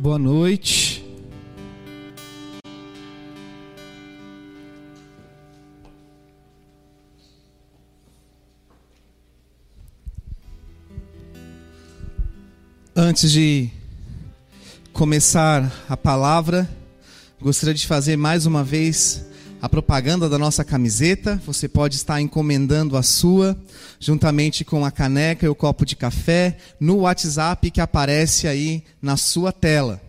Boa noite. Antes de começar a palavra, gostaria de fazer mais uma vez a propaganda da nossa camiseta. Você pode estar encomendando a sua, juntamente com a caneca e o copo de café, no WhatsApp que aparece aí na sua tela.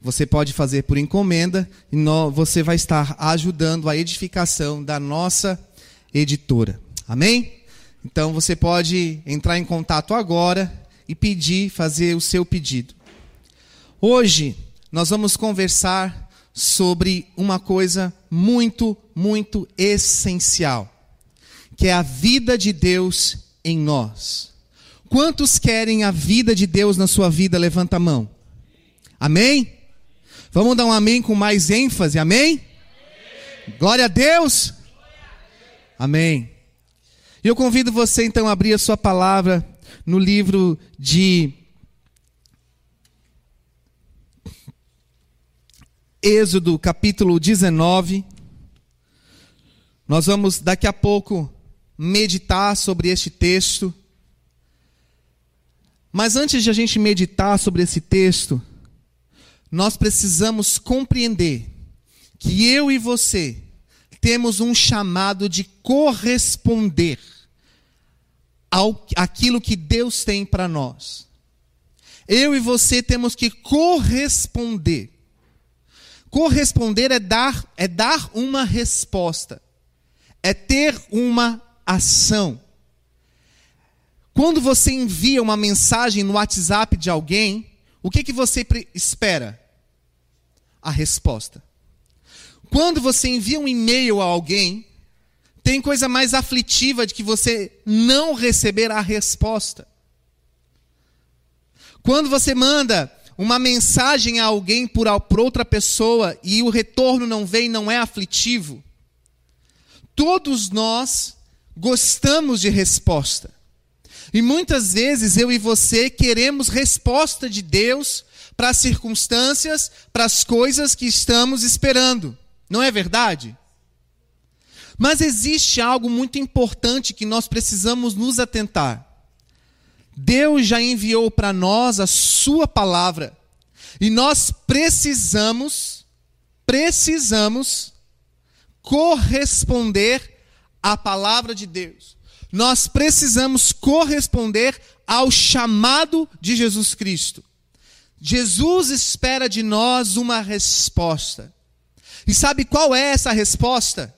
Você pode fazer por encomenda e você vai estar ajudando a edificação da nossa editora. Amém? Então você pode entrar em contato agora e pedir, fazer o seu pedido. Hoje nós vamos conversar sobre uma coisa muito, muito essencial, que é a vida de Deus em nós. Quantos querem a vida de Deus na sua vida? Levanta a mão. Amém? Vamos dar um amém com mais ênfase, amém? Glória a Deus. Amém. E eu convido você então a abrir a sua palavra no livro de Êxodo capítulo 19. Nós vamos daqui a pouco meditar sobre este texto. Mas antes de a gente meditar sobre esse texto, nós precisamos compreender que eu e você temos um chamado de corresponder ao aquilo que Deus tem para nós. Eu e você temos que corresponder Corresponder é dar, é dar uma resposta, é ter uma ação. Quando você envia uma mensagem no WhatsApp de alguém, o que, que você espera? A resposta. Quando você envia um e-mail a alguém, tem coisa mais aflitiva de que você não receber a resposta. Quando você manda uma mensagem a alguém por, por outra pessoa e o retorno não vem, não é aflitivo. Todos nós gostamos de resposta. E muitas vezes eu e você queremos resposta de Deus para as circunstâncias, para as coisas que estamos esperando. Não é verdade? Mas existe algo muito importante que nós precisamos nos atentar. Deus já enviou para nós a sua palavra. E nós precisamos, precisamos corresponder à palavra de Deus. Nós precisamos corresponder ao chamado de Jesus Cristo. Jesus espera de nós uma resposta. E sabe qual é essa resposta?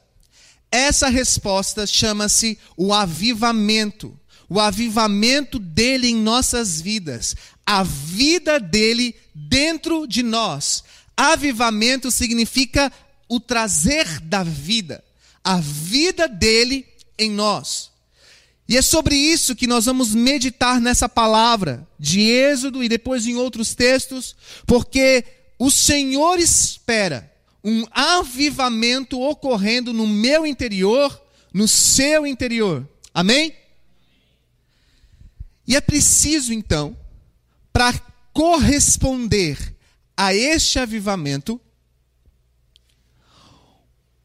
Essa resposta chama-se o avivamento o avivamento dele em nossas vidas, a vida dele dentro de nós. Avivamento significa o trazer da vida, a vida dele em nós. E é sobre isso que nós vamos meditar nessa palavra de Êxodo e depois em outros textos, porque o Senhor espera um avivamento ocorrendo no meu interior, no seu interior. Amém? E é preciso, então, para corresponder a este avivamento,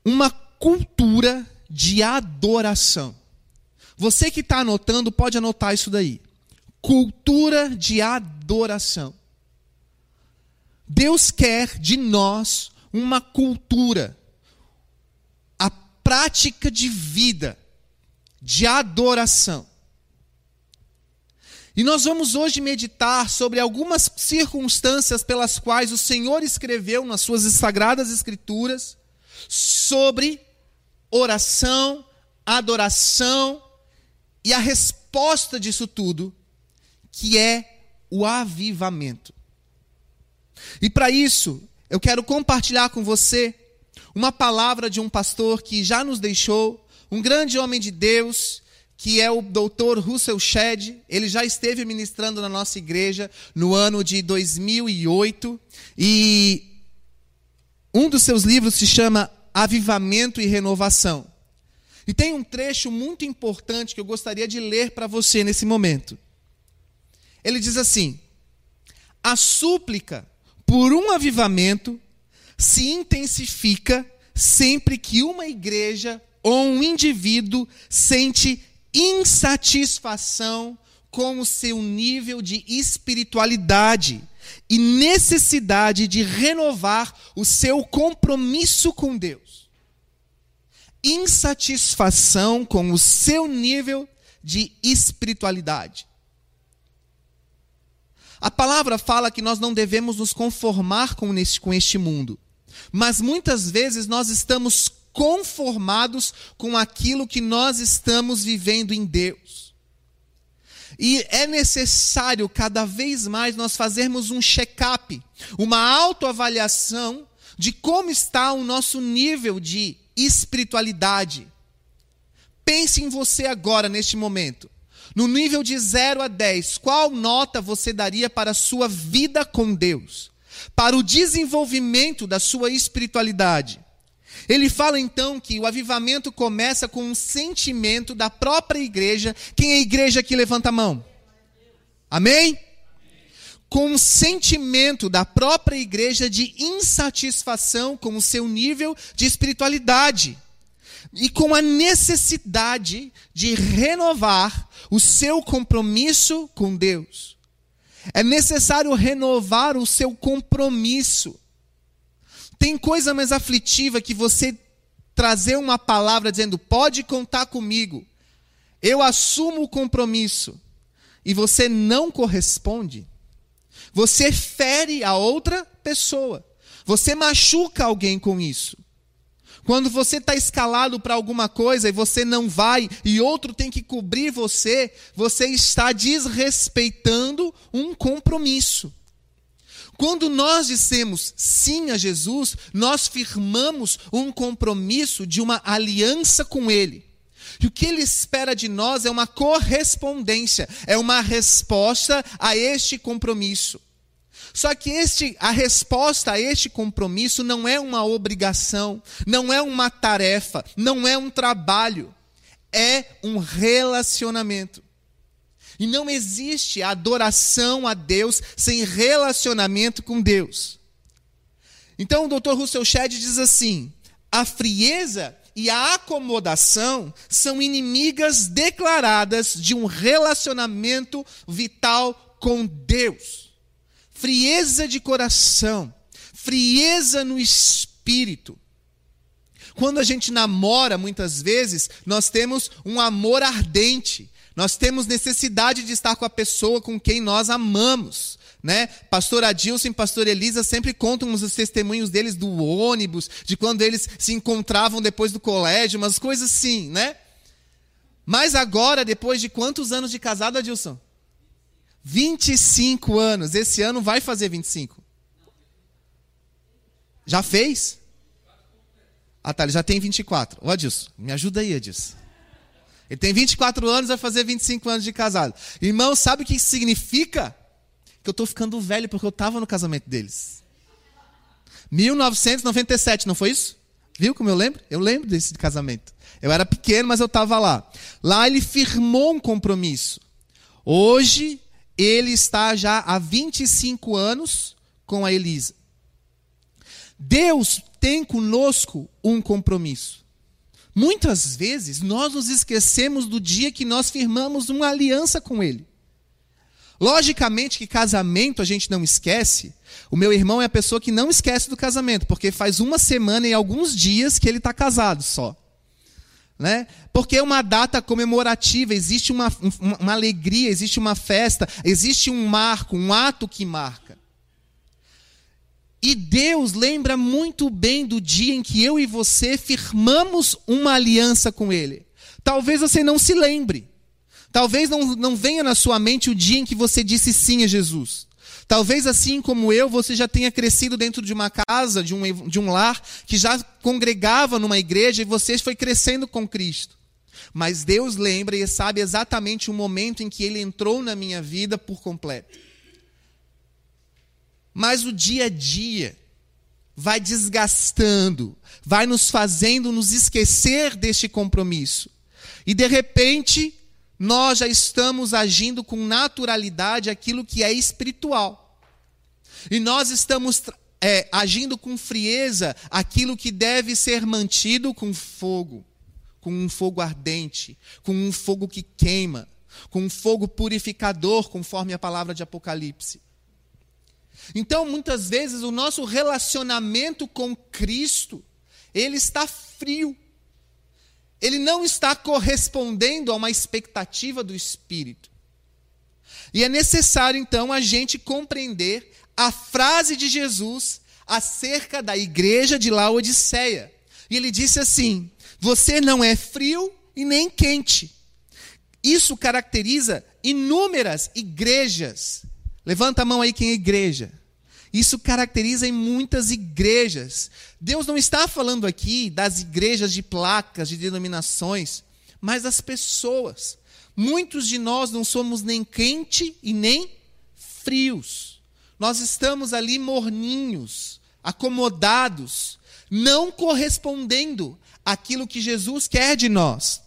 uma cultura de adoração. Você que está anotando, pode anotar isso daí. Cultura de adoração. Deus quer de nós uma cultura, a prática de vida, de adoração. E nós vamos hoje meditar sobre algumas circunstâncias pelas quais o Senhor escreveu nas suas sagradas escrituras sobre oração, adoração e a resposta disso tudo, que é o avivamento. E para isso, eu quero compartilhar com você uma palavra de um pastor que já nos deixou, um grande homem de Deus, que é o doutor Russell Shedd. Ele já esteve ministrando na nossa igreja no ano de 2008. E um dos seus livros se chama Avivamento e Renovação. E tem um trecho muito importante que eu gostaria de ler para você nesse momento. Ele diz assim: A súplica por um avivamento se intensifica sempre que uma igreja ou um indivíduo sente insatisfação com o seu nível de espiritualidade e necessidade de renovar o seu compromisso com Deus. Insatisfação com o seu nível de espiritualidade. A palavra fala que nós não devemos nos conformar com este, com este mundo, mas muitas vezes nós estamos conformados com aquilo que nós estamos vivendo em Deus. E é necessário cada vez mais nós fazermos um check-up, uma autoavaliação de como está o nosso nível de espiritualidade. Pense em você agora, neste momento. No nível de 0 a 10, qual nota você daria para a sua vida com Deus? Para o desenvolvimento da sua espiritualidade? Ele fala então que o avivamento começa com um sentimento da própria igreja. Quem é a igreja que levanta a mão? Amém? Com um sentimento da própria igreja de insatisfação com o seu nível de espiritualidade e com a necessidade de renovar o seu compromisso com Deus. É necessário renovar o seu compromisso. Tem coisa mais aflitiva que você trazer uma palavra dizendo: pode contar comigo, eu assumo o compromisso, e você não corresponde. Você fere a outra pessoa. Você machuca alguém com isso. Quando você está escalado para alguma coisa e você não vai e outro tem que cobrir você, você está desrespeitando um compromisso. Quando nós dissemos sim a Jesus, nós firmamos um compromisso de uma aliança com Ele. E o que Ele espera de nós é uma correspondência, é uma resposta a este compromisso. Só que este, a resposta a este compromisso não é uma obrigação, não é uma tarefa, não é um trabalho, é um relacionamento. E não existe adoração a Deus sem relacionamento com Deus. Então o Dr. Russell Shedd diz assim: a frieza e a acomodação são inimigas declaradas de um relacionamento vital com Deus frieza de coração, frieza no espírito. Quando a gente namora, muitas vezes, nós temos um amor ardente, nós temos necessidade de estar com a pessoa com quem nós amamos. Né? Pastor Adilson e pastor Elisa sempre contam os testemunhos deles do ônibus, de quando eles se encontravam depois do colégio, umas coisas assim, né? Mas agora, depois de quantos anos de casado, Adilson? 25 anos. Esse ano vai fazer 25. Já fez? Ah, tá, ele já tem 24. Ô, Adilson, me ajuda aí, Adilson. Ele tem 24 anos, vai fazer 25 anos de casado. Irmão, sabe o que isso significa? Que eu estou ficando velho porque eu estava no casamento deles. 1997, não foi isso? Viu como eu lembro? Eu lembro desse casamento. Eu era pequeno, mas eu estava lá. Lá ele firmou um compromisso. Hoje ele está já há 25 anos com a Elisa. Deus tem conosco um compromisso. Muitas vezes nós nos esquecemos do dia que nós firmamos uma aliança com Ele. Logicamente que casamento a gente não esquece. O meu irmão é a pessoa que não esquece do casamento, porque faz uma semana e alguns dias que ele está casado só. Né? Porque é uma data comemorativa, existe uma, uma, uma alegria, existe uma festa, existe um marco, um ato que marca. E Deus lembra muito bem do dia em que eu e você firmamos uma aliança com Ele. Talvez você não se lembre. Talvez não, não venha na sua mente o dia em que você disse sim a Jesus. Talvez assim como eu, você já tenha crescido dentro de uma casa, de um, de um lar, que já congregava numa igreja e você foi crescendo com Cristo. Mas Deus lembra e sabe exatamente o momento em que Ele entrou na minha vida por completo. Mas o dia a dia vai desgastando, vai nos fazendo nos esquecer deste compromisso. E de repente, nós já estamos agindo com naturalidade aquilo que é espiritual. E nós estamos é, agindo com frieza aquilo que deve ser mantido com fogo, com um fogo ardente, com um fogo que queima, com um fogo purificador, conforme a palavra de Apocalipse. Então, muitas vezes, o nosso relacionamento com Cristo, ele está frio. Ele não está correspondendo a uma expectativa do Espírito. E é necessário, então, a gente compreender a frase de Jesus acerca da igreja de Laodiceia. E ele disse assim: Você não é frio e nem quente. Isso caracteriza inúmeras igrejas. Levanta a mão aí quem é igreja. Isso caracteriza em muitas igrejas. Deus não está falando aqui das igrejas de placas, de denominações, mas das pessoas. Muitos de nós não somos nem quente e nem frios. Nós estamos ali morninhos, acomodados, não correspondendo àquilo que Jesus quer de nós.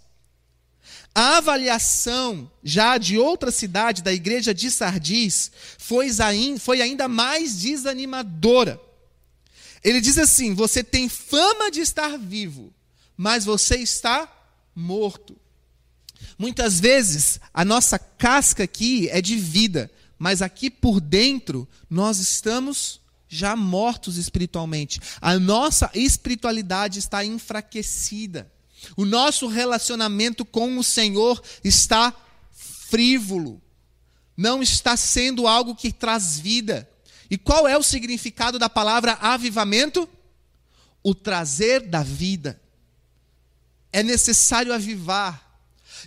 A avaliação já de outra cidade, da igreja de Sardis, foi, foi ainda mais desanimadora. Ele diz assim: Você tem fama de estar vivo, mas você está morto. Muitas vezes a nossa casca aqui é de vida, mas aqui por dentro nós estamos já mortos espiritualmente. A nossa espiritualidade está enfraquecida. O nosso relacionamento com o Senhor está frívolo. Não está sendo algo que traz vida. E qual é o significado da palavra avivamento? O trazer da vida. É necessário avivar.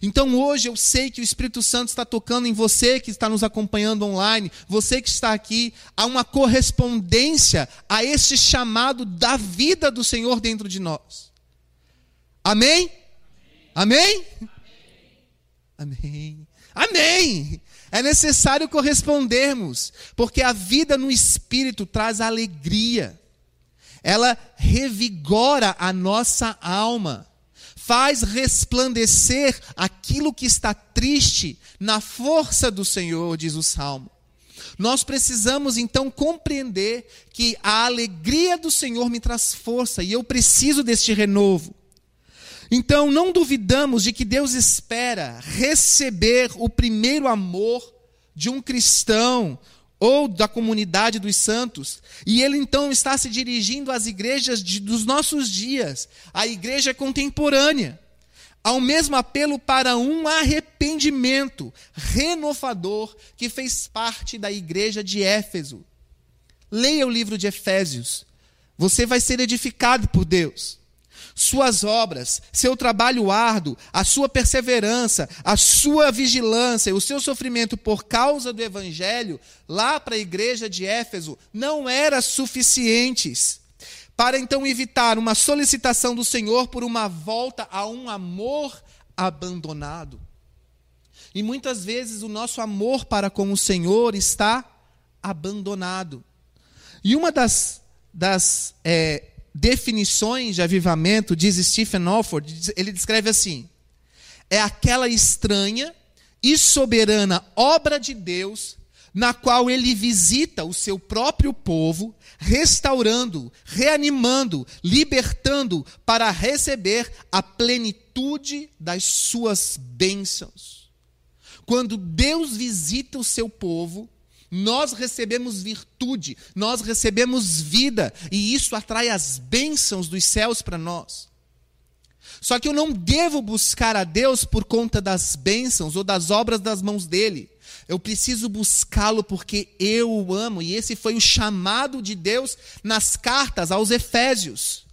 Então hoje eu sei que o Espírito Santo está tocando em você que está nos acompanhando online, você que está aqui, há uma correspondência a esse chamado da vida do Senhor dentro de nós. Amém? Amém? Amém. Amém. É necessário correspondermos, porque a vida no espírito traz alegria. Ela revigora a nossa alma, faz resplandecer aquilo que está triste na força do Senhor, diz o salmo. Nós precisamos então compreender que a alegria do Senhor me traz força e eu preciso deste renovo. Então, não duvidamos de que Deus espera receber o primeiro amor de um cristão ou da comunidade dos santos, e ele então está se dirigindo às igrejas de, dos nossos dias, a igreja contemporânea, ao mesmo apelo para um arrependimento renovador que fez parte da igreja de Éfeso. Leia o livro de Efésios, você vai ser edificado por Deus suas obras, seu trabalho árduo, a sua perseverança, a sua vigilância, o seu sofrimento por causa do evangelho, lá para a igreja de Éfeso, não eram suficientes para então evitar uma solicitação do Senhor por uma volta a um amor abandonado. E muitas vezes o nosso amor para com o Senhor está abandonado. E uma das, das é, definições de avivamento, diz Stephen Alford, ele descreve assim: é aquela estranha e soberana obra de Deus na qual ele visita o seu próprio povo, restaurando, reanimando, libertando para receber a plenitude das suas bênçãos. Quando Deus visita o seu povo, nós recebemos virtude, nós recebemos vida, e isso atrai as bênçãos dos céus para nós. Só que eu não devo buscar a Deus por conta das bênçãos ou das obras das mãos dele. Eu preciso buscá-lo porque eu o amo, e esse foi o chamado de Deus nas cartas aos Efésios.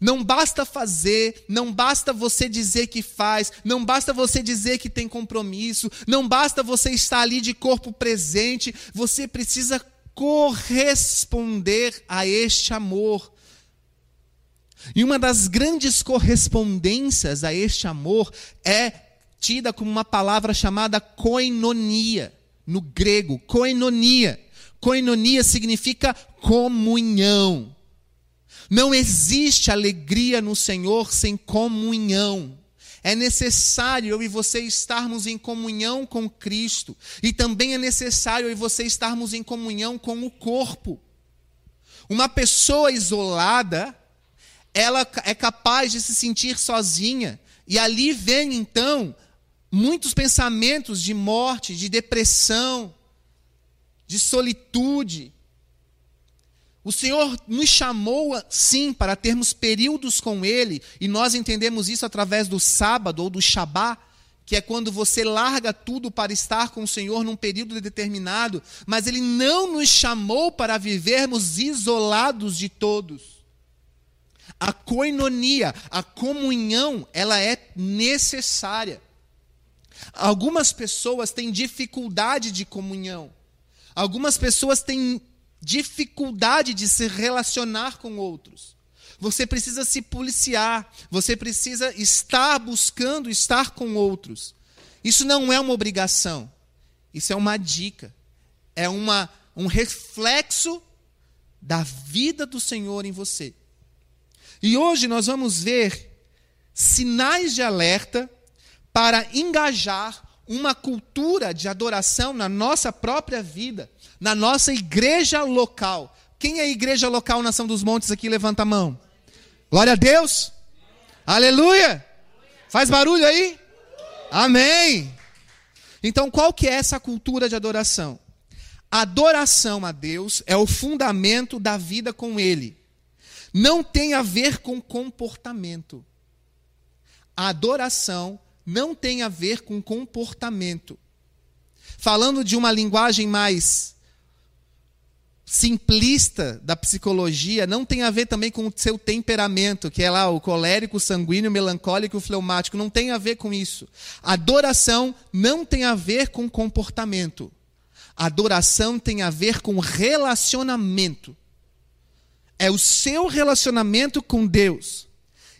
Não basta fazer, não basta você dizer que faz, não basta você dizer que tem compromisso, não basta você estar ali de corpo presente, você precisa corresponder a este amor. E uma das grandes correspondências a este amor é tida como uma palavra chamada koinonia, no grego, koinonia. Koinonia significa comunhão. Não existe alegria no Senhor sem comunhão. É necessário eu e você estarmos em comunhão com Cristo. E também é necessário eu e você estarmos em comunhão com o corpo. Uma pessoa isolada, ela é capaz de se sentir sozinha. E ali vem então muitos pensamentos de morte, de depressão, de solitude. O Senhor nos chamou, sim, para termos períodos com Ele, e nós entendemos isso através do sábado ou do Shabá, que é quando você larga tudo para estar com o Senhor num período determinado, mas Ele não nos chamou para vivermos isolados de todos. A coinonia, a comunhão, ela é necessária. Algumas pessoas têm dificuldade de comunhão. Algumas pessoas têm dificuldade de se relacionar com outros. Você precisa se policiar, você precisa estar buscando estar com outros. Isso não é uma obrigação, isso é uma dica, é uma, um reflexo da vida do Senhor em você. E hoje nós vamos ver sinais de alerta para engajar uma cultura de adoração na nossa própria vida na nossa igreja local. Quem é a igreja local Nação dos Montes aqui? Levanta a mão. Glória a Deus. Aleluia. Faz barulho aí? Amém. Então, qual que é essa cultura de adoração? Adoração a Deus é o fundamento da vida com Ele. Não tem a ver com comportamento. Adoração não tem a ver com comportamento. Falando de uma linguagem mais simplista da psicologia não tem a ver também com o seu temperamento, que é lá o colérico, o sanguíneo, o melancólico, o fleumático, não tem a ver com isso. Adoração não tem a ver com comportamento. Adoração tem a ver com relacionamento. É o seu relacionamento com Deus.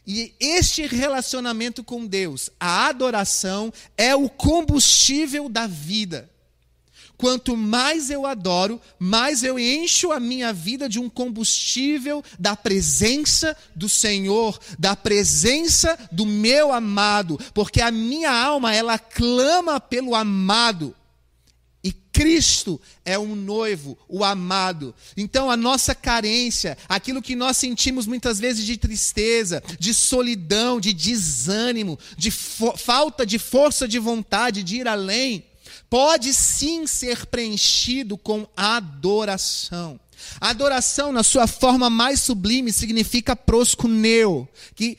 E este relacionamento com Deus, a adoração, é o combustível da vida. Quanto mais eu adoro, mais eu encho a minha vida de um combustível da presença do Senhor, da presença do meu amado, porque a minha alma ela clama pelo amado. E Cristo é um noivo, o amado. Então a nossa carência, aquilo que nós sentimos muitas vezes de tristeza, de solidão, de desânimo, de falta de força de vontade de ir além, pode sim ser preenchido com adoração. adoração, na sua forma mais sublime, significa proscuneu, que,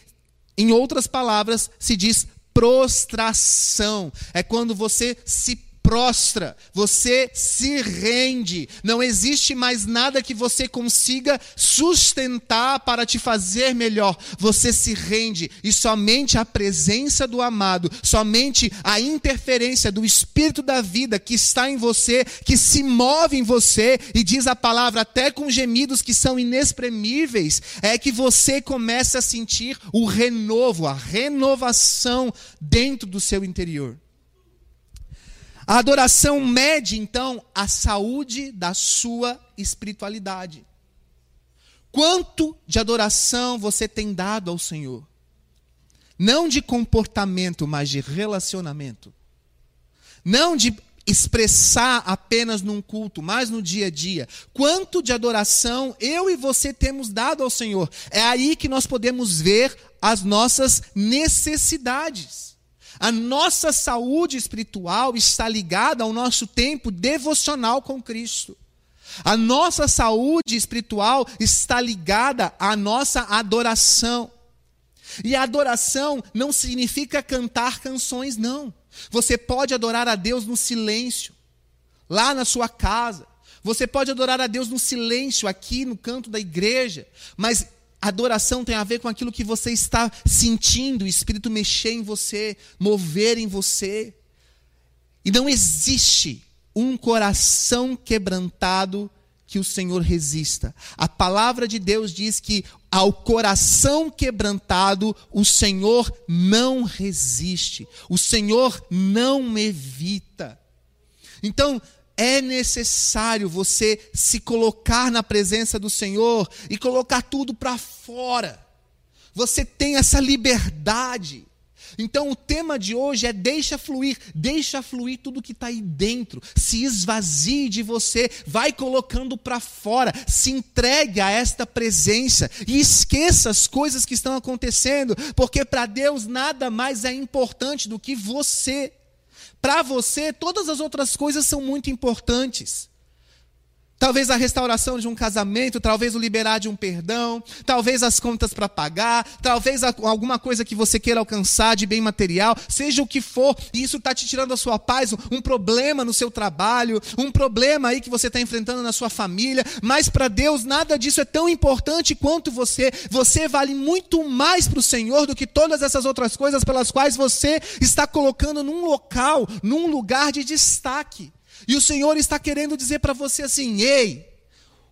em outras palavras, se diz prostração. É quando você se prostra, você se rende. Não existe mais nada que você consiga sustentar para te fazer melhor. Você se rende e somente a presença do amado, somente a interferência do espírito da vida que está em você, que se move em você e diz a palavra até com gemidos que são inexprimíveis, é que você começa a sentir o renovo, a renovação dentro do seu interior. A adoração mede, então, a saúde da sua espiritualidade. Quanto de adoração você tem dado ao Senhor? Não de comportamento, mas de relacionamento. Não de expressar apenas num culto, mas no dia a dia. Quanto de adoração eu e você temos dado ao Senhor? É aí que nós podemos ver as nossas necessidades. A nossa saúde espiritual está ligada ao nosso tempo devocional com Cristo. A nossa saúde espiritual está ligada à nossa adoração. E a adoração não significa cantar canções, não. Você pode adorar a Deus no silêncio, lá na sua casa. Você pode adorar a Deus no silêncio, aqui no canto da igreja. Mas Adoração tem a ver com aquilo que você está sentindo, o Espírito mexer em você, mover em você. E não existe um coração quebrantado que o Senhor resista. A palavra de Deus diz que ao coração quebrantado o Senhor não resiste, o Senhor não evita. Então, é necessário você se colocar na presença do Senhor e colocar tudo para fora. Você tem essa liberdade. Então o tema de hoje é deixa fluir, deixa fluir tudo que está aí dentro, se esvazie de você, vai colocando para fora, se entregue a esta presença e esqueça as coisas que estão acontecendo, porque para Deus nada mais é importante do que você. Para você, todas as outras coisas são muito importantes. Talvez a restauração de um casamento, talvez o liberar de um perdão, talvez as contas para pagar, talvez alguma coisa que você queira alcançar de bem material, seja o que for, e isso está te tirando a sua paz, um problema no seu trabalho, um problema aí que você está enfrentando na sua família, mas para Deus nada disso é tão importante quanto você. Você vale muito mais para o Senhor do que todas essas outras coisas pelas quais você está colocando num local, num lugar de destaque. E o Senhor está querendo dizer para você assim: ei,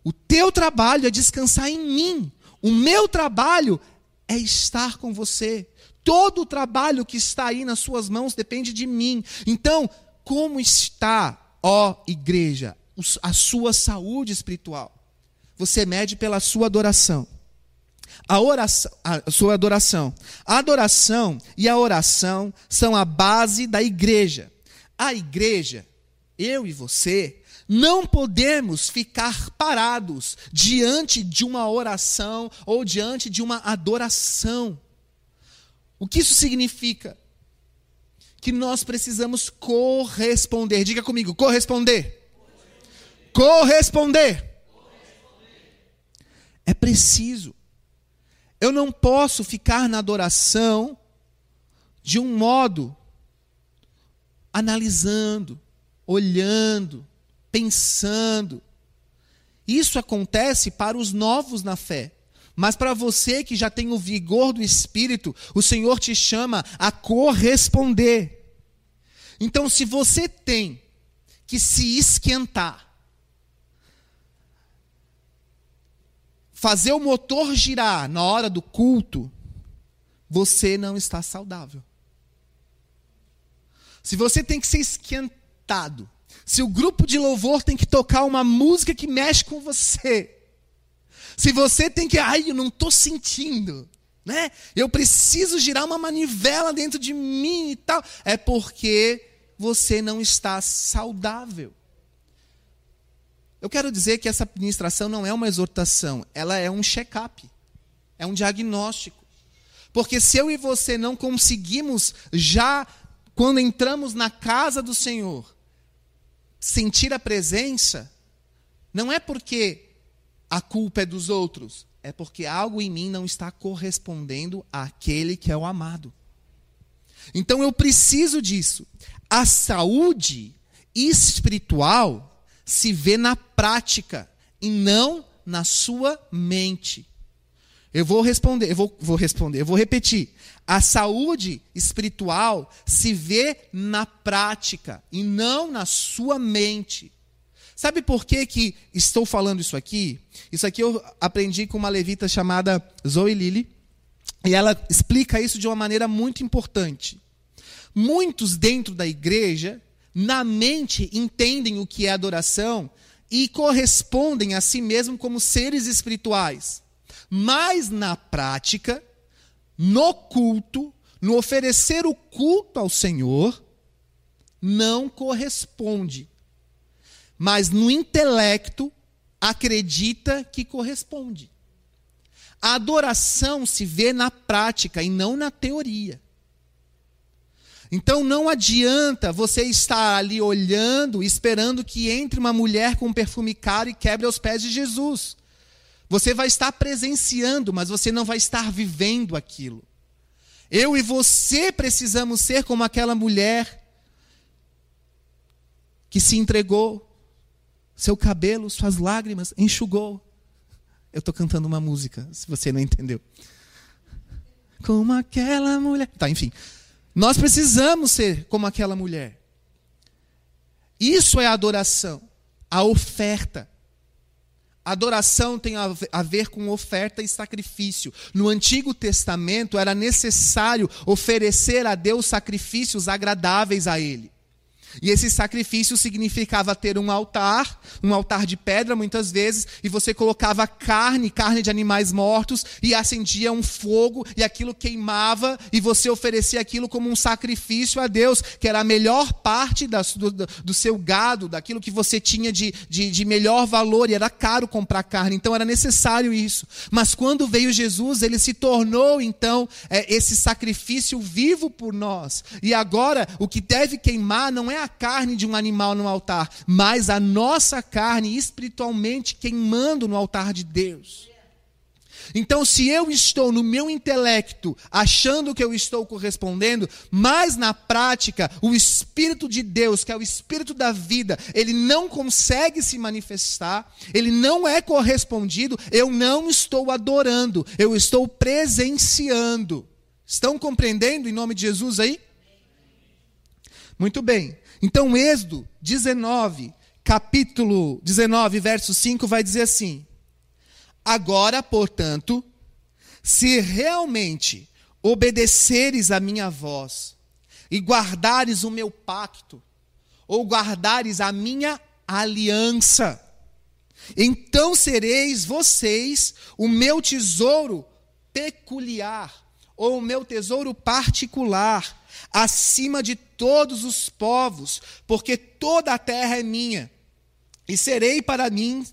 o teu trabalho é descansar em mim, o meu trabalho é estar com você. Todo o trabalho que está aí nas suas mãos depende de mim. Então, como está, ó igreja, a sua saúde espiritual? Você mede pela sua adoração. A oração, a sua adoração. A adoração e a oração são a base da igreja. A igreja eu e você, não podemos ficar parados diante de uma oração ou diante de uma adoração. O que isso significa? Que nós precisamos corresponder. Diga comigo, corresponder. Corresponder. É preciso. Eu não posso ficar na adoração de um modo analisando, olhando, pensando. Isso acontece para os novos na fé. Mas para você que já tem o vigor do espírito, o Senhor te chama a corresponder. Então, se você tem que se esquentar, fazer o motor girar na hora do culto, você não está saudável. Se você tem que se esquentar, se o grupo de louvor tem que tocar uma música que mexe com você, se você tem que, ai, eu não estou sentindo, né? Eu preciso girar uma manivela dentro de mim e tal, é porque você não está saudável. Eu quero dizer que essa administração não é uma exortação, ela é um check-up, é um diagnóstico. Porque se eu e você não conseguimos já quando entramos na casa do Senhor, sentir a presença, não é porque a culpa é dos outros, é porque algo em mim não está correspondendo àquele que é o amado. Então eu preciso disso. A saúde espiritual se vê na prática e não na sua mente. Eu vou responder, eu vou, vou responder, eu vou repetir. A saúde espiritual se vê na prática e não na sua mente. Sabe por que, que estou falando isso aqui? Isso aqui eu aprendi com uma levita chamada Zoe Lilly, e ela explica isso de uma maneira muito importante. Muitos dentro da igreja, na mente, entendem o que é adoração e correspondem a si mesmo como seres espirituais. Mas na prática, no culto, no oferecer o culto ao Senhor, não corresponde. Mas no intelecto, acredita que corresponde. A adoração se vê na prática e não na teoria. Então não adianta você estar ali olhando, esperando que entre uma mulher com um perfume caro e quebre aos pés de Jesus. Você vai estar presenciando, mas você não vai estar vivendo aquilo. Eu e você precisamos ser como aquela mulher que se entregou, seu cabelo, suas lágrimas, enxugou. Eu estou cantando uma música, se você não entendeu. Como aquela mulher. Tá, enfim. Nós precisamos ser como aquela mulher. Isso é adoração, a oferta. Adoração tem a ver com oferta e sacrifício. No Antigo Testamento era necessário oferecer a Deus sacrifícios agradáveis a Ele. E esse sacrifício significava ter um altar, um altar de pedra muitas vezes, e você colocava carne, carne de animais mortos, e acendia um fogo, e aquilo queimava, e você oferecia aquilo como um sacrifício a Deus, que era a melhor parte da, do, do, seu gado, daquilo que você tinha de, de, de melhor valor, e era caro comprar carne, então era necessário isso. Mas quando veio Jesus, ele se tornou então é, esse sacrifício vivo por nós, e agora o que deve queimar não é a carne de um animal no altar, mas a nossa carne espiritualmente queimando no altar de Deus. Então, se eu estou no meu intelecto achando que eu estou correspondendo, mas na prática, o Espírito de Deus, que é o Espírito da vida, ele não consegue se manifestar, ele não é correspondido, eu não estou adorando, eu estou presenciando. Estão compreendendo em nome de Jesus aí? Muito bem. Então, Êxodo 19, capítulo 19, verso 5, vai dizer assim: Agora, portanto, se realmente obedeceres a minha voz e guardares o meu pacto, ou guardares a minha aliança, então sereis vocês o meu tesouro peculiar, ou o meu tesouro particular acima de todos os povos, porque toda a terra é minha. E serei para mim,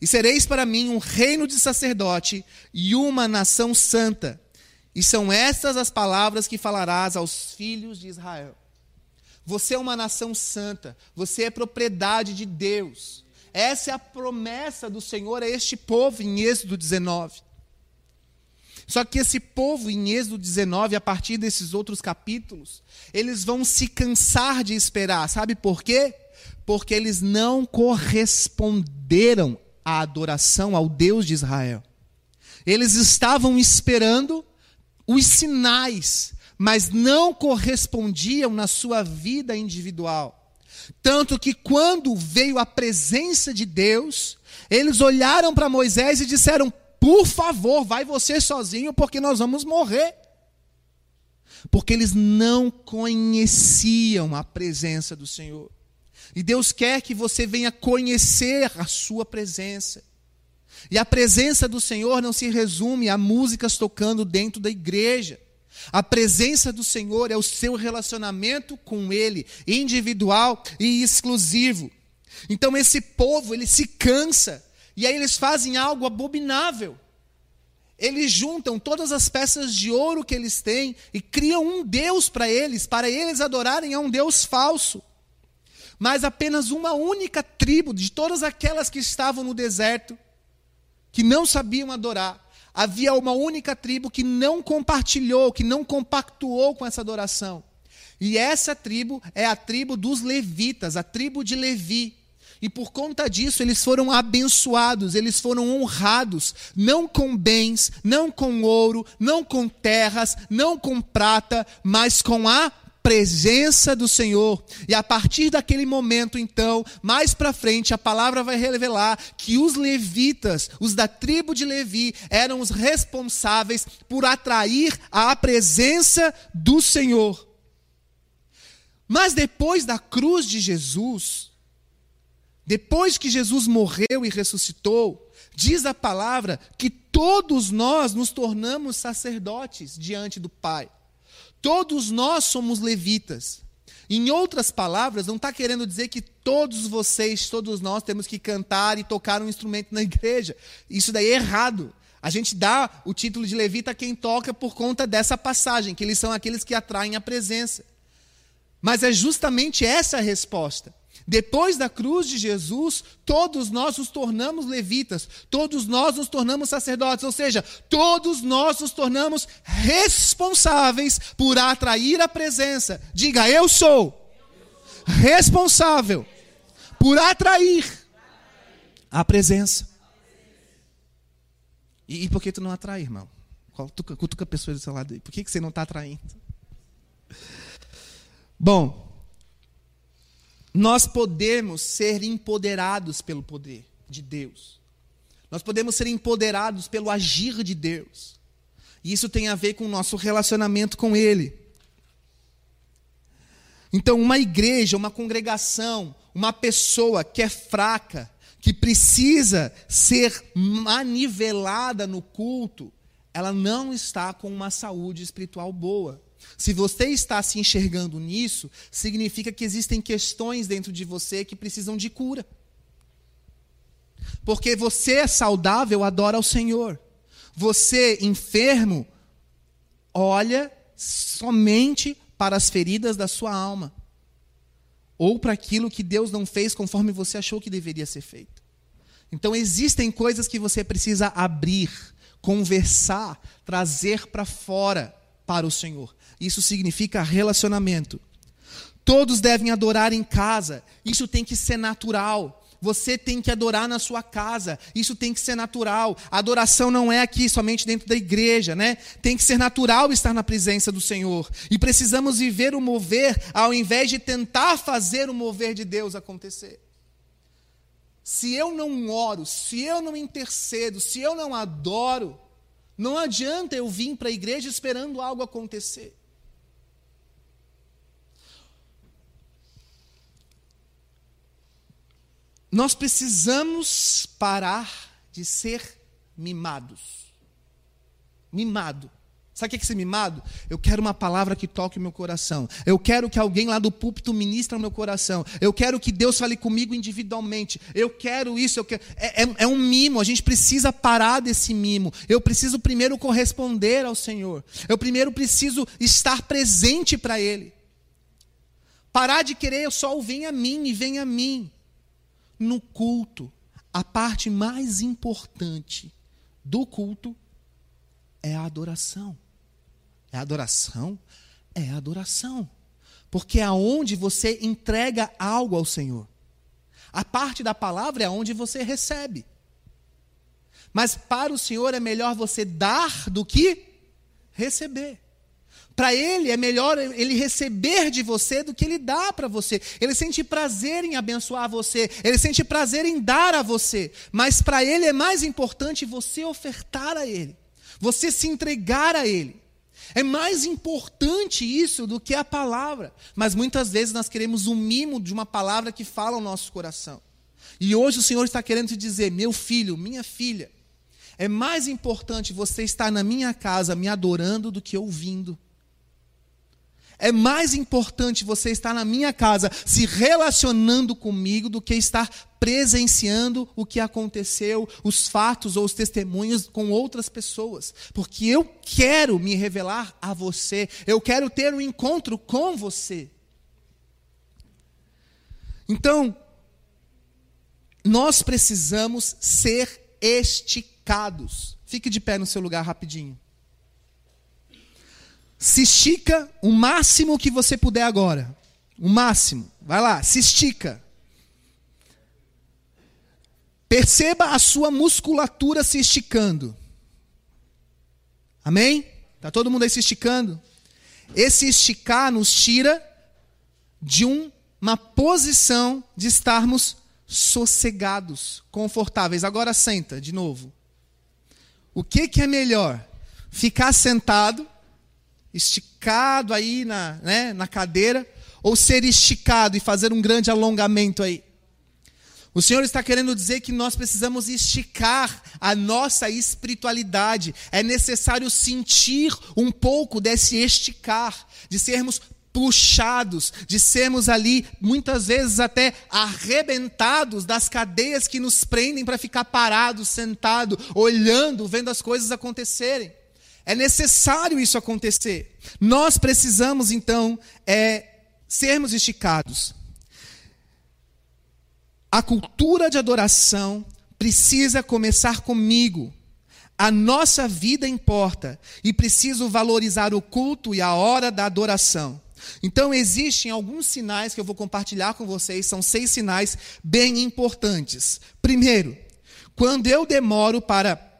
e sereis para mim um reino de sacerdote e uma nação santa. E são estas as palavras que falarás aos filhos de Israel. Você é uma nação santa, você é propriedade de Deus. Essa é a promessa do Senhor a este povo em Êxodo 19. Só que esse povo, em Êxodo 19, a partir desses outros capítulos, eles vão se cansar de esperar. Sabe por quê? Porque eles não corresponderam à adoração ao Deus de Israel. Eles estavam esperando os sinais, mas não correspondiam na sua vida individual. Tanto que quando veio a presença de Deus, eles olharam para Moisés e disseram: por favor, vai você sozinho, porque nós vamos morrer. Porque eles não conheciam a presença do Senhor. E Deus quer que você venha conhecer a Sua presença. E a presença do Senhor não se resume a músicas tocando dentro da igreja. A presença do Senhor é o seu relacionamento com Ele, individual e exclusivo. Então esse povo, ele se cansa e aí eles fazem algo abominável. Eles juntam todas as peças de ouro que eles têm e criam um Deus para eles, para eles adorarem a um Deus falso. Mas apenas uma única tribo de todas aquelas que estavam no deserto, que não sabiam adorar, havia uma única tribo que não compartilhou, que não compactuou com essa adoração. E essa tribo é a tribo dos levitas, a tribo de Levi. E por conta disso, eles foram abençoados, eles foram honrados, não com bens, não com ouro, não com terras, não com prata, mas com a presença do Senhor. E a partir daquele momento, então, mais para frente, a palavra vai revelar que os levitas, os da tribo de Levi, eram os responsáveis por atrair a presença do Senhor. Mas depois da cruz de Jesus, depois que Jesus morreu e ressuscitou, diz a palavra que todos nós nos tornamos sacerdotes diante do Pai. Todos nós somos levitas. Em outras palavras, não está querendo dizer que todos vocês, todos nós, temos que cantar e tocar um instrumento na igreja. Isso daí é errado. A gente dá o título de levita a quem toca por conta dessa passagem, que eles são aqueles que atraem a presença. Mas é justamente essa a resposta. Depois da cruz de Jesus, todos nós nos tornamos levitas, todos nós nos tornamos sacerdotes, ou seja, todos nós nos tornamos responsáveis por atrair a presença. Diga, eu sou responsável por atrair a presença. E, e por que tu não atrai, irmão? Cutuca, cutuca a pessoa do seu lado. Por que, que você não está atraindo? Bom, nós podemos ser empoderados pelo poder de Deus. Nós podemos ser empoderados pelo agir de Deus. E isso tem a ver com o nosso relacionamento com Ele. Então, uma igreja, uma congregação, uma pessoa que é fraca, que precisa ser manivelada no culto, ela não está com uma saúde espiritual boa. Se você está se enxergando nisso, significa que existem questões dentro de você que precisam de cura. Porque você é saudável, adora ao Senhor. Você, enfermo, olha somente para as feridas da sua alma. Ou para aquilo que Deus não fez conforme você achou que deveria ser feito. Então existem coisas que você precisa abrir, conversar, trazer para fora para o Senhor. Isso significa relacionamento. Todos devem adorar em casa. Isso tem que ser natural. Você tem que adorar na sua casa. Isso tem que ser natural. A adoração não é aqui somente dentro da igreja, né? Tem que ser natural estar na presença do Senhor. E precisamos viver o mover ao invés de tentar fazer o mover de Deus acontecer. Se eu não oro, se eu não intercedo, se eu não adoro, não adianta eu vir para a igreja esperando algo acontecer. Nós precisamos parar de ser mimados. Mimado. Sabe o que é ser mimado? Eu quero uma palavra que toque o meu coração. Eu quero que alguém lá do púlpito ministre o meu coração. Eu quero que Deus fale comigo individualmente. Eu quero isso. Eu quero... É, é, é um mimo. A gente precisa parar desse mimo. Eu preciso primeiro corresponder ao Senhor. Eu primeiro preciso estar presente para Ele. Parar de querer só o vem a mim e vem a mim no culto, a parte mais importante do culto é a adoração. É a adoração? É a adoração. Porque é aonde você entrega algo ao Senhor. A parte da palavra é onde você recebe. Mas para o Senhor é melhor você dar do que receber. Para ele é melhor ele receber de você do que ele dá para você. Ele sente prazer em abençoar você, ele sente prazer em dar a você, mas para ele é mais importante você ofertar a ele, você se entregar a ele. É mais importante isso do que a palavra. Mas muitas vezes nós queremos um mimo de uma palavra que fala ao nosso coração. E hoje o Senhor está querendo te dizer, meu filho, minha filha, é mais importante você estar na minha casa me adorando do que ouvindo. É mais importante você estar na minha casa se relacionando comigo do que estar presenciando o que aconteceu, os fatos ou os testemunhos com outras pessoas. Porque eu quero me revelar a você, eu quero ter um encontro com você. Então, nós precisamos ser esticados. Fique de pé no seu lugar rapidinho. Se estica o máximo que você puder agora. O máximo. Vai lá, se estica. Perceba a sua musculatura se esticando. Amém? Está todo mundo aí se esticando? Esse esticar nos tira de um, uma posição de estarmos sossegados, confortáveis. Agora senta de novo. O que, que é melhor? Ficar sentado esticado aí na, né, na cadeira, ou ser esticado e fazer um grande alongamento aí. O Senhor está querendo dizer que nós precisamos esticar a nossa espiritualidade. É necessário sentir um pouco desse esticar, de sermos puxados, de sermos ali, muitas vezes até arrebentados das cadeias que nos prendem para ficar parados, sentado, olhando, vendo as coisas acontecerem. É necessário isso acontecer. Nós precisamos, então, é, sermos esticados. A cultura de adoração precisa começar comigo. A nossa vida importa e preciso valorizar o culto e a hora da adoração. Então, existem alguns sinais que eu vou compartilhar com vocês, são seis sinais bem importantes. Primeiro, quando eu demoro para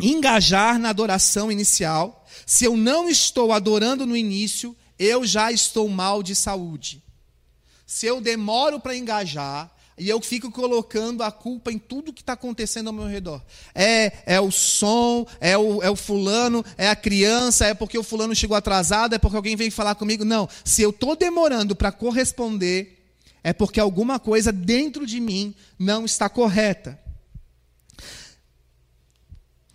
engajar na adoração inicial, se eu não estou adorando no início, eu já estou mal de saúde. Se eu demoro para engajar, E eu fico colocando a culpa em tudo que está acontecendo ao meu redor. É, é o som, é o, é o fulano, é a criança, é porque o fulano chegou atrasado, é porque alguém veio falar comigo. Não, se eu estou demorando para corresponder, é porque alguma coisa dentro de mim não está correta.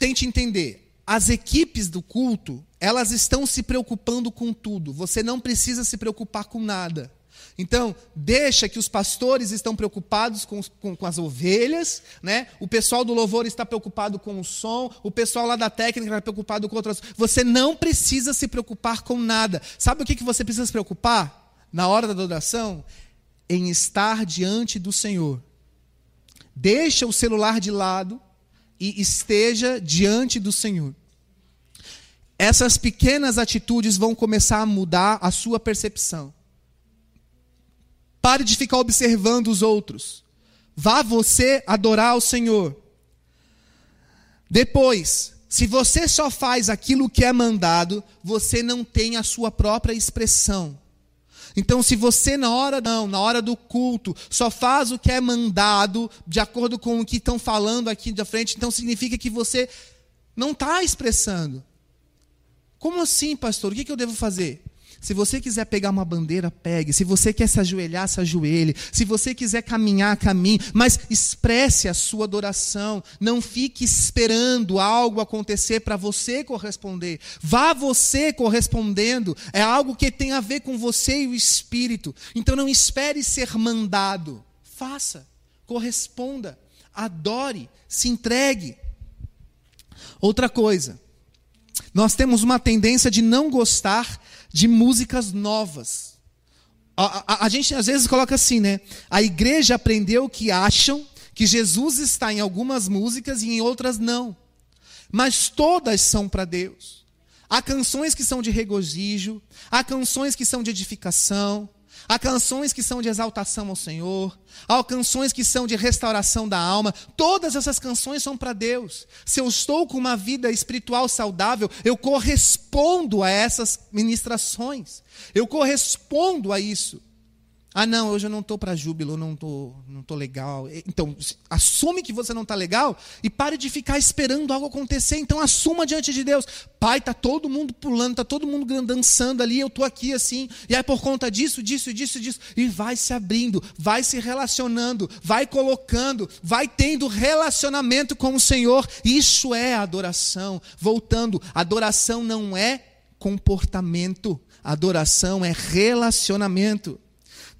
Tente entender. As equipes do culto, elas estão se preocupando com tudo. Você não precisa se preocupar com nada. Então, deixa que os pastores estão preocupados com, com, com, as ovelhas, né? o pessoal do louvor está preocupado com o som, o pessoal lá da técnica está preocupado com outras. Você não precisa se preocupar com nada. Sabe o que, que você precisa se preocupar na hora da adoração? Em estar diante do Senhor. Deixa o celular de lado e esteja diante do Senhor. Essas pequenas atitudes vão começar a mudar a sua percepção. Pare de ficar observando os outros. Vá você adorar o Senhor. Depois, se você só faz aquilo que é mandado, você não tem a sua própria expressão. Então, se você na hora não, na hora do culto, só faz o que é mandado, de acordo com o que estão falando aqui da frente, então significa que você não está expressando. Como assim, pastor? O que eu devo fazer? Se você quiser pegar uma bandeira, pegue. Se você quer se ajoelhar, se ajoelhe. Se você quiser caminhar, caminhe. Mas expresse a sua adoração. Não fique esperando algo acontecer para você corresponder. Vá você correspondendo. É algo que tem a ver com você e o Espírito. Então não espere ser mandado. Faça. Corresponda. Adore. Se entregue. Outra coisa. Nós temos uma tendência de não gostar de músicas novas. A, a, a, gente às vezes coloca assim, né? A igreja aprendeu que acham que Jesus está em algumas músicas e em outras não. Mas todas são para Deus. Há canções que são de regozijo, há canções que são de edificação, Há canções que são de exaltação ao Senhor, há canções que são de restauração da alma. Todas essas canções são para Deus. Se eu estou com uma vida espiritual saudável, eu correspondo a essas ministrações. Eu correspondo a isso. Ah, não, hoje eu não estou para júbilo, não estou não tô legal. Então, assume que você não está legal e pare de ficar esperando algo acontecer. Então, assuma diante de Deus. Pai, está todo mundo pulando, está todo mundo dançando ali, eu estou aqui assim. E é por conta disso, disso, disso, disso. E vai se abrindo, vai se relacionando, vai colocando, vai tendo relacionamento com o Senhor. Isso é adoração. Voltando, adoração não é comportamento, adoração é relacionamento.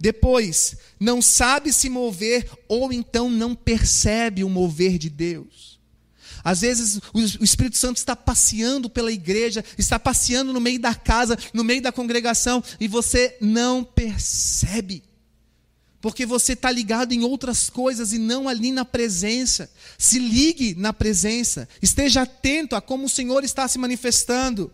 Depois, não sabe se mover ou então não percebe o mover de Deus. Às vezes o Espírito Santo está passeando pela igreja, está passeando no meio da casa, no meio da congregação, e você não percebe. Porque você está ligado em outras coisas e não ali na presença. Se ligue na presença. Esteja atento a como o Senhor está se manifestando.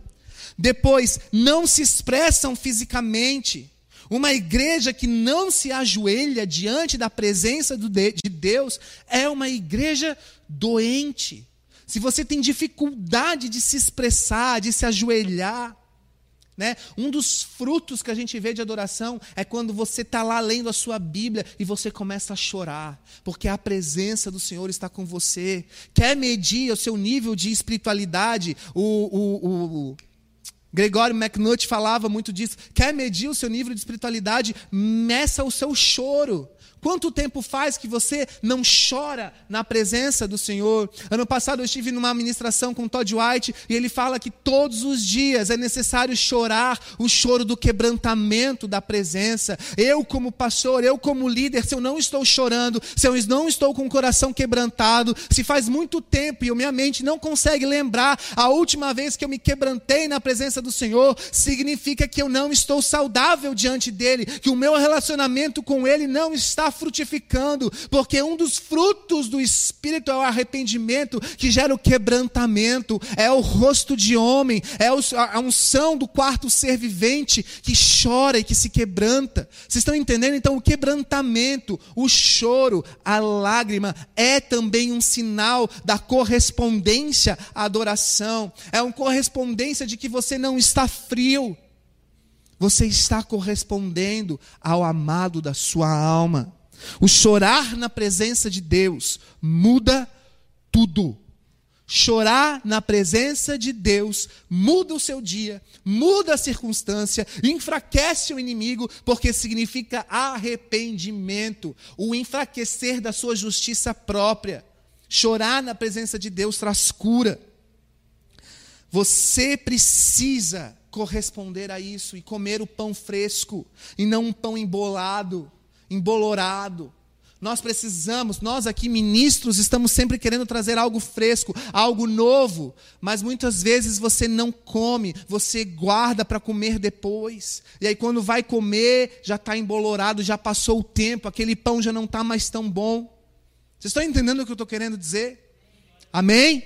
Depois, não se expressam fisicamente. Uma igreja que não se ajoelha diante da presença de Deus é uma igreja doente. Se você tem dificuldade de se expressar, de se ajoelhar, né? Um dos frutos que a gente vê de adoração é quando você está lá lendo a sua Bíblia e você começa a chorar, porque a presença do Senhor está com você. Quer medir o seu nível de espiritualidade? O, o, o, Gregório McNutt falava muito disso. Quer medir o seu nível de espiritualidade? Meça o seu choro. Quanto tempo faz que você não chora na presença do Senhor? Ano passado eu estive numa ministração com Todd White e ele fala que todos os dias é necessário chorar o choro do quebrantamento da presença. Eu, como pastor, eu, como líder, se eu não estou chorando, se eu não estou com o coração quebrantado, se faz muito tempo e minha mente não consegue lembrar a última vez que eu me quebrantei na presença do Senhor, significa que eu não estou saudável diante dele, que o meu relacionamento com ele não está frutificando, porque um dos frutos do Espírito é o arrependimento que gera o quebrantamento, é o rosto de homem, é a unção do quarto ser vivente que chora e que se quebranta. Vocês estão entendendo? Então, o quebrantamento, o choro, a lágrima é também um sinal da correspondência à adoração, é uma correspondência de que você não está frio. Você está correspondendo ao amado da sua alma. O chorar na presença de Deus muda tudo. Chorar na presença de Deus muda o seu dia, muda a circunstância, enfraquece o inimigo, porque significa arrependimento, o enfraquecer da sua justiça própria. Chorar na presença de Deus traz cura. Você precisa corresponder a isso e comer o pão fresco e não um pão embolado, embolorado. Nós precisamos, nós aqui ministros, estamos sempre querendo trazer algo fresco, algo novo, mas muitas vezes você não come, você guarda para comer depois. E aí, quando vai comer, já está embolorado, já passou o tempo, aquele pão já não está mais tão bom. Vocês estão entendendo o que eu estou querendo dizer? Amém?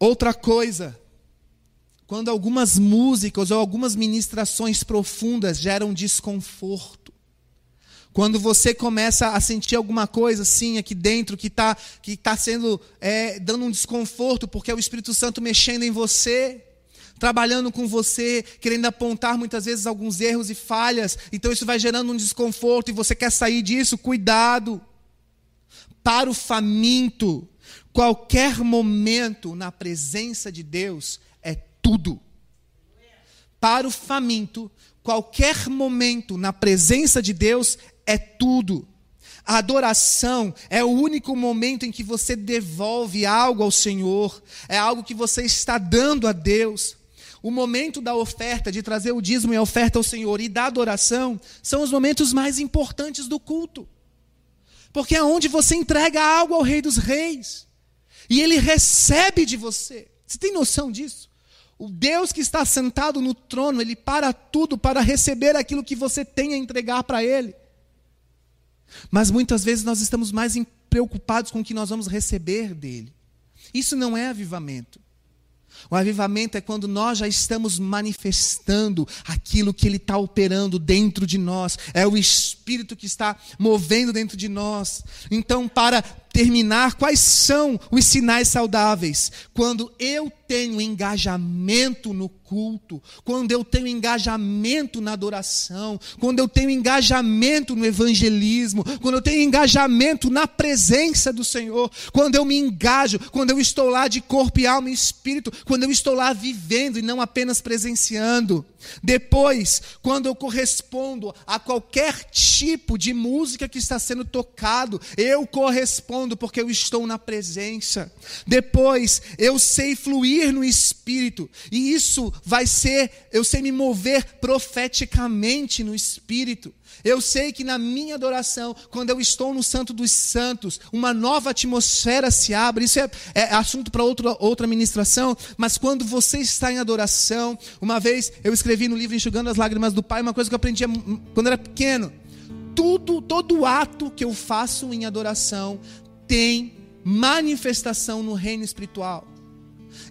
Outra coisa, quando algumas músicas ou algumas ministrações profundas geram desconforto, quando você começa a sentir alguma coisa assim aqui dentro que está que tá sendo é, dando um desconforto, porque é o Espírito Santo mexendo em você, trabalhando com você, querendo apontar muitas vezes alguns erros e falhas, então isso vai gerando um desconforto e você quer sair disso, cuidado. Para o faminto, Qualquer momento na presença de Deus tudo. Para o faminto, qualquer momento na presença de Deus é tudo. A adoração é o único momento em que você devolve algo ao Senhor, é algo que você está dando a Deus. O momento da oferta, de trazer o dízimo e a oferta ao Senhor e da adoração, são os momentos mais importantes do culto. Porque é onde você entrega algo ao Rei dos Reis. E ele recebe de você. Você tem noção disso? O Deus que está sentado no trono, ele para tudo para receber aquilo que você tem a entregar para ele. Mas muitas vezes nós estamos mais preocupados com o que nós vamos receber dele. Isso não é avivamento. O avivamento é quando nós já estamos manifestando aquilo que Ele está operando dentro de nós, é o Espírito que está movendo dentro de nós. Então, para terminar, quais são os sinais saudáveis? Quando eu tenho engajamento no culto, quando eu tenho engajamento na adoração, quando eu tenho engajamento no evangelismo, quando eu tenho engajamento na presença do Senhor, quando eu me engajo, quando eu estou lá de corpo e alma e espírito, quando eu estou lá vivendo e não apenas presenciando. Depois, quando eu correspondo a qualquer tipo de música que está sendo tocado, eu correspondo porque eu estou na presença. Depois, eu sei fluir no espírito, e isso vai ser, eu sei me mover profeticamente no espírito. Eu sei que na minha adoração, quando eu estou no Santo dos Santos, uma nova atmosfera se abre. Isso é, é assunto para outra, outra ministração. Mas quando você está em adoração, uma vez eu escrevi no livro Enxugando as Lágrimas do Pai, uma coisa que eu aprendi quando era pequeno. Tudo, todo ato que eu faço em adoração tem manifestação no reino espiritual.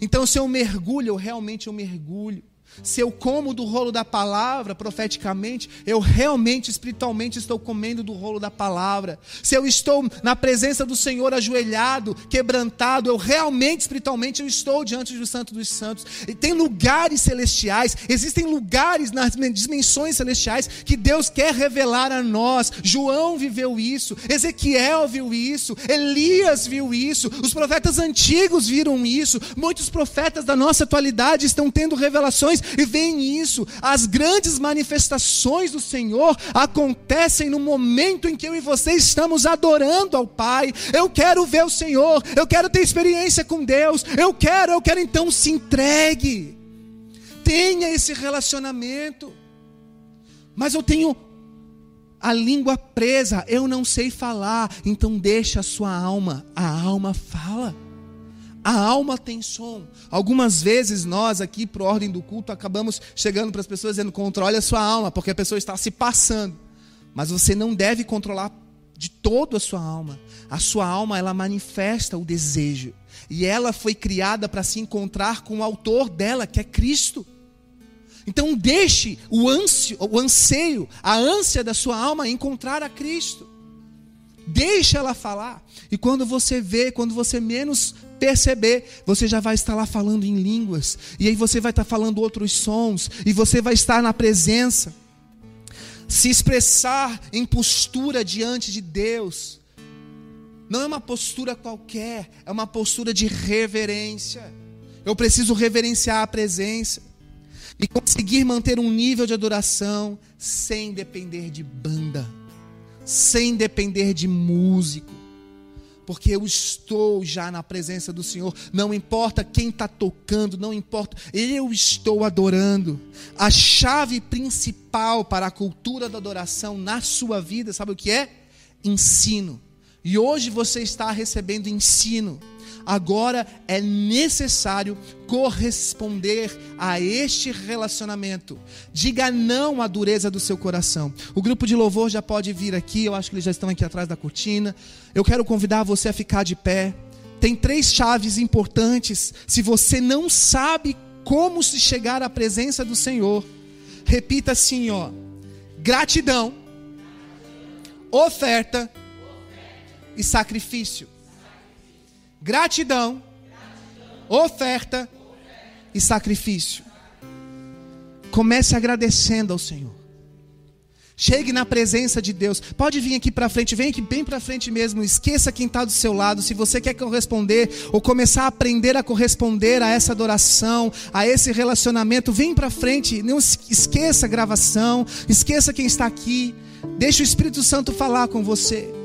Então, se eu mergulho, eu realmente eu mergulho se eu como do rolo da palavra profeticamente, eu realmente espiritualmente estou comendo do rolo da palavra. Se eu estou na presença do Senhor ajoelhado, quebrantado, eu realmente espiritualmente eu estou diante do Santo dos Santos. E tem lugares celestiais, existem lugares nas dimensões celestiais que Deus quer revelar a nós. João viveu isso, Ezequiel viu isso, Elias viu isso, os profetas antigos viram isso, muitos profetas da nossa atualidade estão tendo revelações e veem isso. As grandes manifestações do Senhor acontecem no momento em que eu e você estamos adorando ao Pai. Eu quero ver o Senhor, eu quero ter experiência com Deus. Eu quero, eu quero então se entregue. Tenha esse relacionamento. Mas eu tenho a língua presa, eu não sei falar, então deixa a sua alma, a alma fala. A alma tem som. Algumas vezes nós aqui, por ordem do culto, acabamos chegando para as pessoas dizendo: controle a sua alma, porque a pessoa está se passando. Mas você não deve controlar de toda a sua alma. A sua alma, ela manifesta o desejo. E ela foi criada para se encontrar com o autor dela, que é Cristo. Então deixe o, ansio, o anseio, a ânsia da sua alma encontrar a Cristo. Deixa ela falar. E quando você vê, quando você menos perceber, você já vai estar lá falando em línguas, e aí você vai estar falando outros sons, e você vai estar na presença. Se expressar em postura diante de Deus não é uma postura qualquer, é uma postura de reverência. Eu preciso reverenciar a presença e conseguir manter um nível de adoração sem depender de banda, sem depender de músico, porque eu estou já na presença do Senhor. Não importa quem está tocando, não importa, eu estou adorando. A chave principal para a cultura da adoração na sua vida, sabe o que é? Ensino. E hoje você está recebendo ensino agora é necessário corresponder a este relacionamento. Diga não à dureza do seu coração. O grupo de louvor já pode vir aqui, eu acho que eles já estão aqui atrás da cortina. Eu quero convidar você a ficar de pé. Tem três chaves importantes. Se você não sabe como se chegar à presença do Senhor, repita assim, ó: gratidão, oferta e sacrifício. Gratidão, oferta e sacrifício. Comece agradecendo ao Senhor. Chegue na presença de Deus. Pode vir aqui para frente, vem aqui bem para frente mesmo. Esqueça quem está do seu lado. Se você quer corresponder ou começar a aprender a corresponder a essa adoração, a esse relacionamento, vem para frente. Não esqueça a gravação, esqueça quem está aqui. Deixe o Espírito Santo falar com você.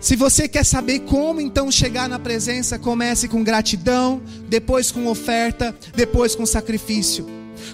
Se você quer saber como então chegar na presença, comece com gratidão, depois com oferta, depois com sacrifício.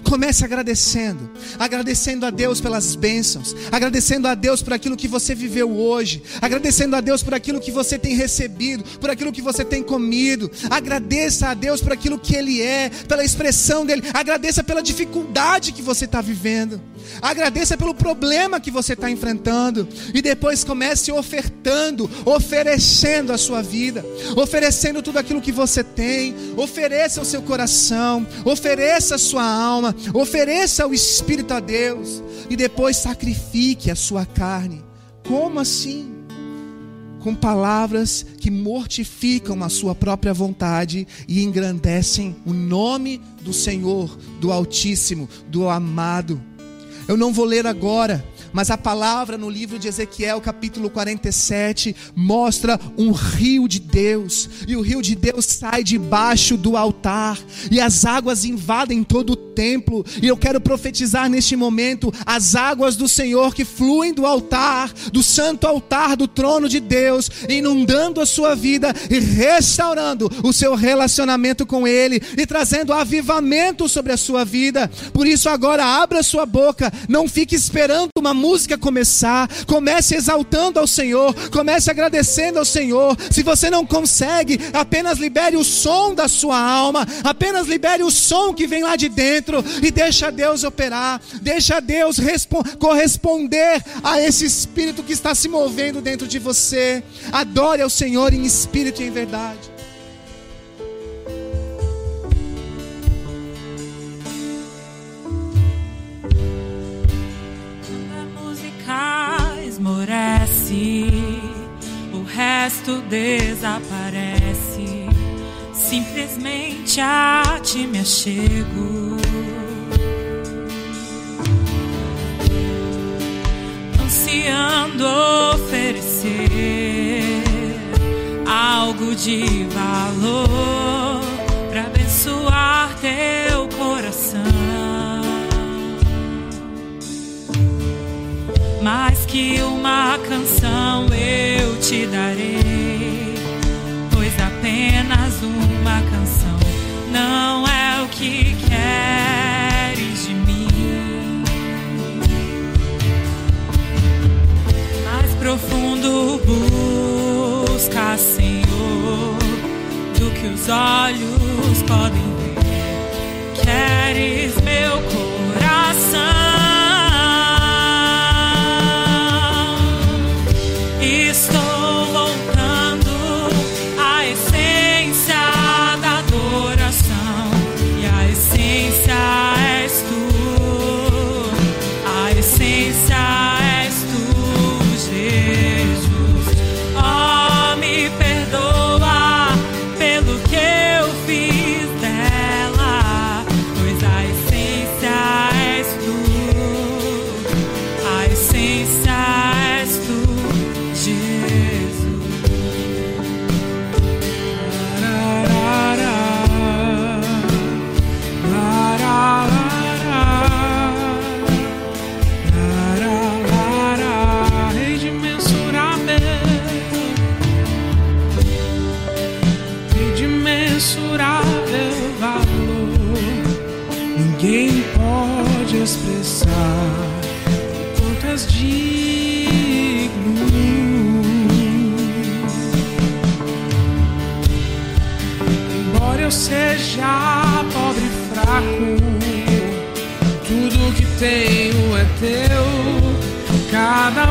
Comece agradecendo, agradecendo a Deus pelas bênçãos, agradecendo a Deus por aquilo que você viveu hoje, agradecendo a Deus por aquilo que você tem recebido, por aquilo que você tem comido. Agradeça a Deus por aquilo que Ele é, pela expressão dele. Agradeça pela dificuldade que você está vivendo. Agradeça pelo problema que você está enfrentando. E depois comece ofertando, oferecendo a sua vida, oferecendo tudo aquilo que você tem. Ofereça o seu coração, ofereça a sua alma alma, ofereça o Espírito a Deus e depois sacrifique a sua carne. Como assim? Com palavras que mortificam a sua própria vontade e engrandecem o nome do Senhor, do Altíssimo, do Amado. Eu não vou ler agora, mas a palavra no livro de Ezequiel, capítulo 47, mostra um rio de Deus, e o rio de Deus sai debaixo do altar, e as águas invadem todo o templo, e eu quero profetizar neste momento as águas do Senhor que fluem do altar, do santo altar do trono de Deus, inundando a sua vida e restaurando o seu relacionamento com Ele e trazendo avivamento sobre a sua vida. Por isso, agora abra sua boca, não fique esperando uma música começar, comece exaltando ao Senhor, comece agradecendo ao Senhor. Se você não consegue, apenas libere o som da sua alma, apenas libere o som que vem lá de dentro e deixa Deus operar, deixa Deus corresponder a esse espírito que está se movendo dentro de você. Adore ao Senhor em espírito e em verdade. Esmorece, o resto desaparece. Simplesmente a ti me achego. Ansiando oferecer algo de valor para abençoar teu coração. Mais que uma canção eu te darei, pois apenas uma canção não é o que queres de mim. Mais profundo busca, Senhor, do que os olhos podem ver. Queres meu coração.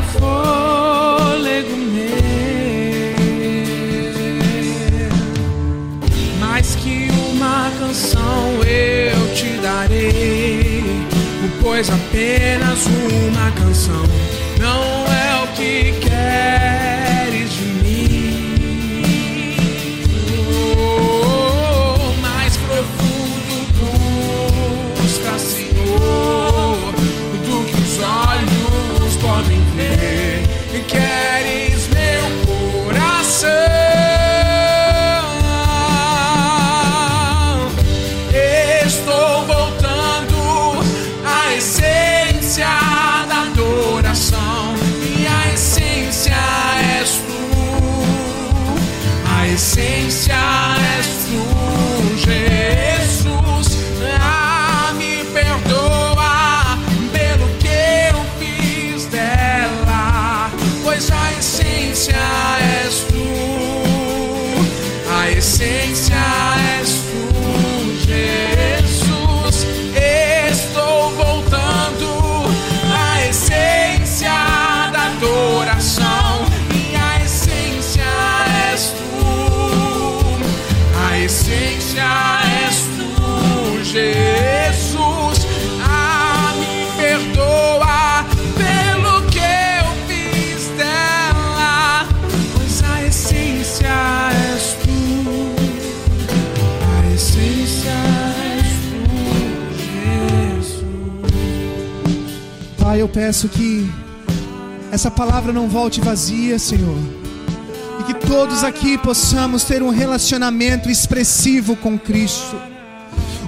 Fôlego meu. Mais que uma canção eu te darei, pois apenas uma canção não é o que queres peço que essa palavra não volte vazia, Senhor. E que todos aqui possamos ter um relacionamento expressivo com Cristo.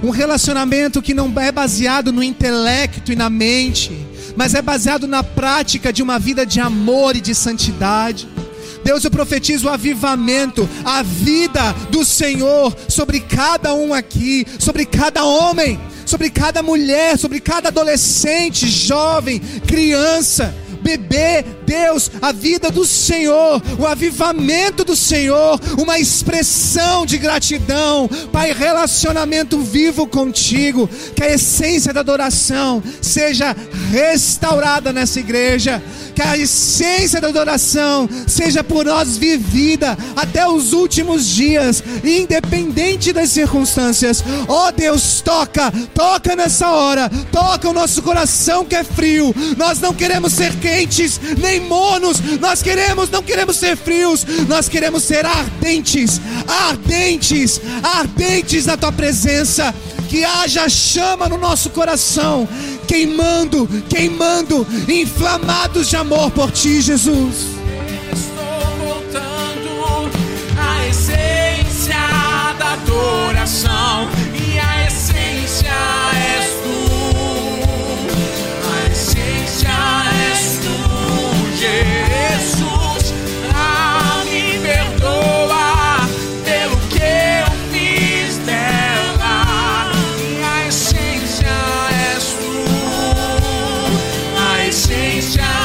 Um relacionamento que não é baseado no intelecto e na mente, mas é baseado na prática de uma vida de amor e de santidade. Deus, eu profetizo o avivamento, a vida do Senhor sobre cada um aqui, sobre cada homem, sobre cada mulher, sobre cada adolescente, jovem, criança bebê, Deus, a vida do Senhor, o avivamento do Senhor, uma expressão de gratidão, Pai, relacionamento vivo contigo, que a essência da adoração seja restaurada nessa igreja, que a essência da adoração seja por nós vivida até os últimos dias, independente das circunstâncias. Ó Deus, toca, toca nessa hora, toca o nosso coração que é frio. Nós não queremos ser quentes nem monos, nós queremos, não queremos ser frios, nós queremos ser ardentes, ardentes, ardentes na tua presença. Que haja chama no nosso coração, queimando, queimando, inflamados de amor por ti, Jesus. Adoração e a essência és Jesus. Ah, me perdoa pelo que eu fiz dela. E a essência és tu. A essência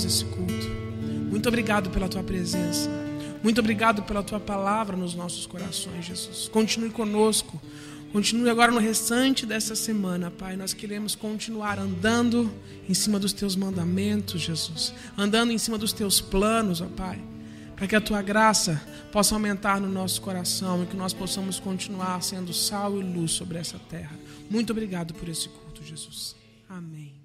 entregamos esse culto. Muito obrigado pela tua presença. Muito obrigado pela tua palavra nos nossos corações, Jesus. Continue conosco. Continue agora no restante dessa semana, Pai. Nós queremos continuar andando em cima dos teus mandamentos, Jesus. Andando em cima dos teus planos, ó Pai. Para que a tua graça possa aumentar no nosso coração e que nós possamos continuar sendo sal e luz sobre essa terra. Muito obrigado por esse culto, Jesus. Amém.